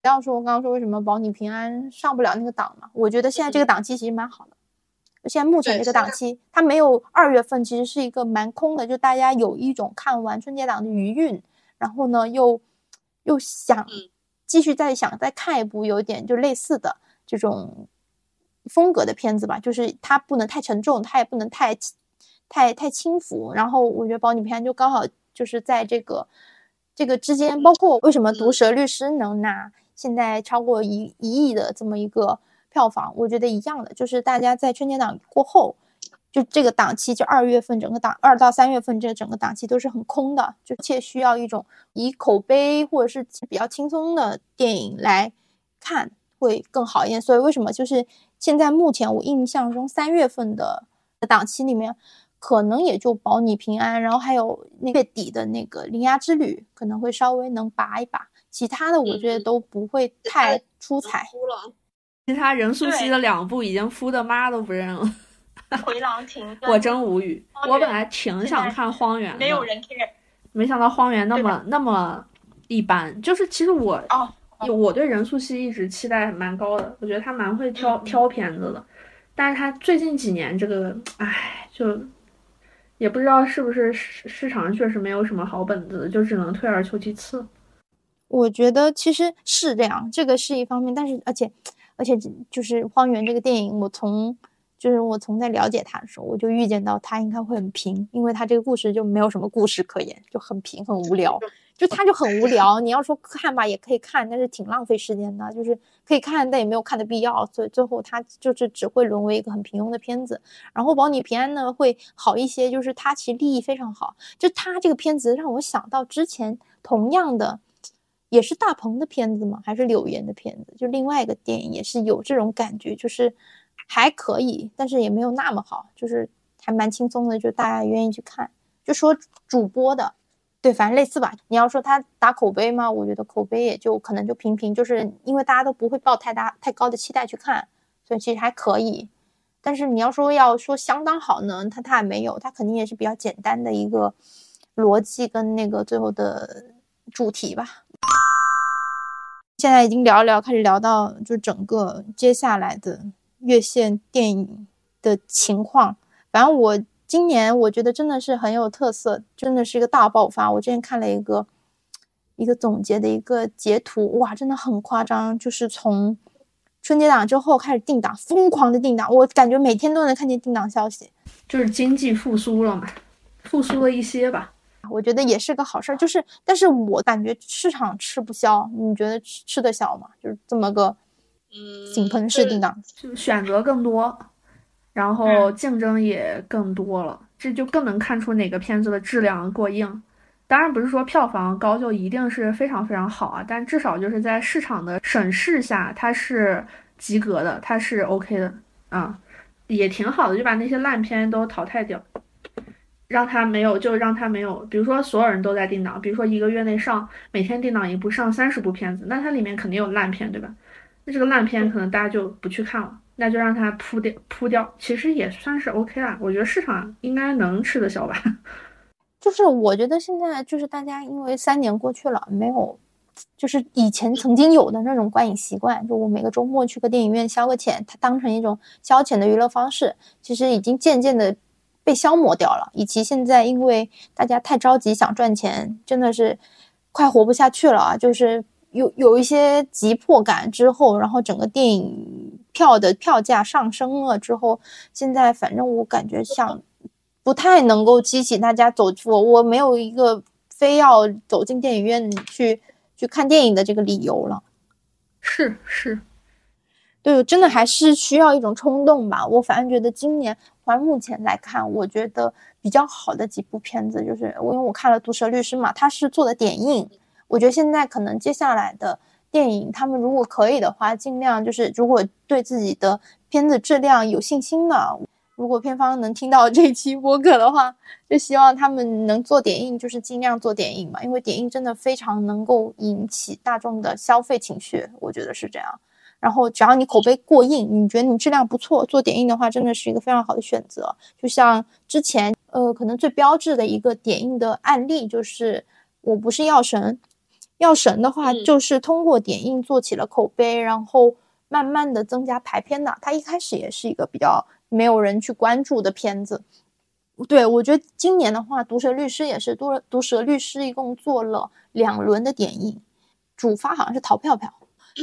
不要说我刚刚说为什么保你平安上不了那个档嘛，我觉得现在这个档期其实蛮好的。现在目前这个档期，它没有二月份，其实是一个蛮空的，就大家有一种看完春节档的余韵，然后呢又又想继续再想再看一部有点就类似的这种。风格的片子吧，就是它不能太沉重，它也不能太太太轻浮。然后我觉得《保你平安》就刚好就是在这个这个之间，包括为什么《毒舌律师》能拿现在超过一一亿的这么一个票房，我觉得一样的，就是大家在春节档过后，就这个档期，就二月份整个档二到三月份这整个档期都是很空的，就且需要一种以口碑或者是比较轻松的电影来看会更好一点。所以为什么就是。现在目前我印象中三月份的档期里面，可能也就保你平安，然后还有那月底的那个铃芽之旅可能会稍微能拔一拔，其他的我觉得都不会太出彩。其他任 [laughs] 素汐的两部已经敷的妈都不认了。[laughs] 回廊亭，我真无语。我本来挺想看荒原的，没有人 care。没想到荒原那么那么一般。就是其实我哦，我对任素汐一直期待蛮高的，我觉得她蛮会挑挑片子的。但是她最近几年这个，唉，就也不知道是不是市市场上确实没有什么好本子，就只能退而求其次。我觉得其实是这样，这个是一方面，但是而且而且就是荒原这个电影，我从。就是我从在了解他的时候，我就预见到他应该会很平，因为他这个故事就没有什么故事可言，就很平很无聊，就他就很无聊。你要说看吧，也可以看，但是挺浪费时间的，就是可以看，但也没有看的必要。所以最后他就是只会沦为一个很平庸的片子。然后保你平安呢会好一些，就是他其实立意非常好。就他这个片子让我想到之前同样的，也是大鹏的片子嘛，还是柳岩的片子，就另外一个电影也是有这种感觉，就是。还可以，但是也没有那么好，就是还蛮轻松的，就大家愿意去看。就说主播的，对，反正类似吧。你要说他打口碑吗？我觉得口碑也就可能就平平，就是因为大家都不会抱太大太高的期待去看，所以其实还可以。但是你要说要说相当好呢，他他也没有，他肯定也是比较简单的一个逻辑跟那个最后的主题吧。现在已经聊一聊，开始聊到就整个接下来的。院线电影的情况，反正我今年我觉得真的是很有特色，真的是一个大爆发。我之前看了一个一个总结的一个截图，哇，真的很夸张，就是从春节档之后开始定档，疯狂的定档，我感觉每天都能看见定档消息，就是经济复苏了嘛，复苏了一些吧，我觉得也是个好事儿。就是，但是我感觉市场吃不消，你觉得吃吃得消吗？就是这么个。嗯井喷式定档，就选择更多，然后竞争也更多了，这就更能看出哪个片子的质量过硬。当然不是说票房高就一定是非常非常好啊，但至少就是在市场的审视下，它是及格的，它是 OK 的啊，也挺好的，就把那些烂片都淘汰掉，让它没有，就让它没有。比如说所有人都在定档，比如说一个月内上每天定档一部，上三十部片子，那它里面肯定有烂片，对吧？那这个烂片可能大家就不去看了，那就让它铺掉铺掉，其实也算是 OK 啦。我觉得市场应该能吃得消吧。[laughs] 就是我觉得现在就是大家因为三年过去了，没有就是以前曾经有的那种观影习惯，就我每个周末去个电影院消个遣，它当成一种消遣的娱乐方式，其实已经渐渐的被消磨掉了。以及现在因为大家太着急想赚钱，真的是快活不下去了啊，就是。有有一些急迫感之后，然后整个电影票的票价上升了之后，现在反正我感觉像不太能够激起大家走出，我没有一个非要走进电影院去去看电影的这个理由了。是是，对，真的还是需要一种冲动吧。我反正觉得今年，反正目前来看，我觉得比较好的几部片子就是我，因为我看了《毒舌律师》嘛，他是做的点映。我觉得现在可能接下来的电影，他们如果可以的话，尽量就是如果对自己的片子质量有信心的，如果片方能听到这期播客的话，就希望他们能做点映，就是尽量做点映嘛，因为点映真的非常能够引起大众的消费情绪，我觉得是这样。然后只要你口碑过硬，你觉得你质量不错，做点映的话，真的是一个非常好的选择。就像之前，呃，可能最标志的一个点映的案例就是《我不是药神》。药神的话，就是通过点映做起了口碑，然后慢慢的增加排片的。它一开始也是一个比较没有人去关注的片子。对我觉得今年的话，毒舌律师也是毒毒舌律师一共做了两轮的点映，主发好像是淘票票。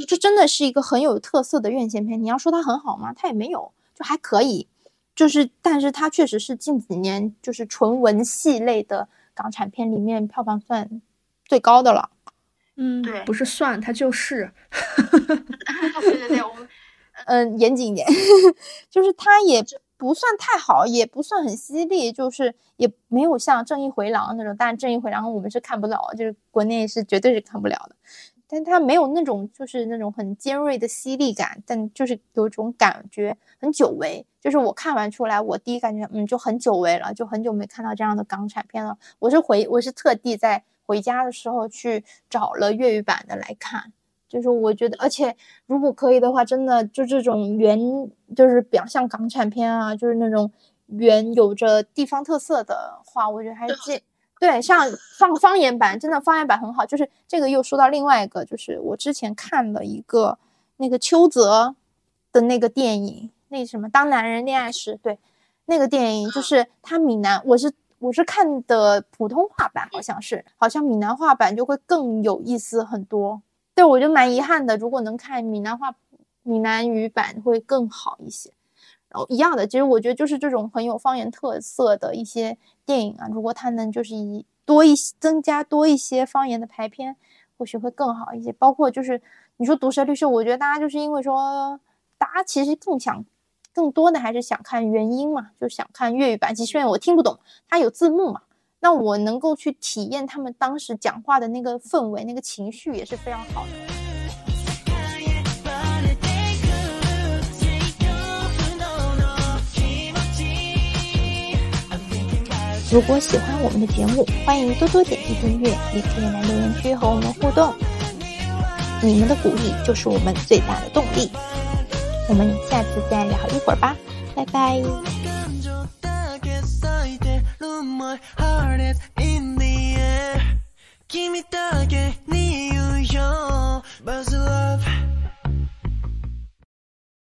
这真的是一个很有特色的院线片。你要说它很好吗？它也没有，就还可以。就是，但是它确实是近几年就是纯文戏类的港产片里面票房算最高的了。嗯，对，不是算，它就是。[laughs] 对对对，我们 [laughs] 嗯，严谨一点，[laughs] 就是它也不算太好，也不算很犀利，就是也没有像《正义回廊》那种。但《正义回廊》我们是看不到，就是国内是绝对是看不了的。但它没有那种就是那种很尖锐的犀利感，但就是有种感觉很久违。就是我看完出来，我第一感觉嗯就很久违了，就很久没看到这样的港产片了。我是回我是特地在。回家的时候去找了粤语版的来看，就是我觉得，而且如果可以的话，真的就这种原就是比较像港产片啊，就是那种原有着地方特色的话，我觉得还是这对像放方言版，真的方言版很好。就是这个又说到另外一个，就是我之前看了一个那个邱泽的那个电影，那什么《当男人恋爱时》，对，那个电影就是他闽南，我是。我是看的普通话版，好像是，好像闽南话版就会更有意思很多。对我就蛮遗憾的，如果能看闽南话、闽南语版会更好一些。然后一样的，其实我觉得就是这种很有方言特色的一些电影啊，如果它能就是以多一些增加多一些方言的排片，或许会更好一些。包括就是你说《毒舌律师》，我觉得大家就是因为说，大家其实更想。更多的还是想看原音嘛，就想看粤语版。即便我听不懂，它有字幕嘛，那我能够去体验他们当时讲话的那个氛围、那个情绪也是非常好的。如果喜欢我们的节目，欢迎多多点击订阅，也可以来留言区和我们互动。你们的鼓励就是我们最大的动力。我们下次再聊一会儿吧，拜拜。君だけに言うよ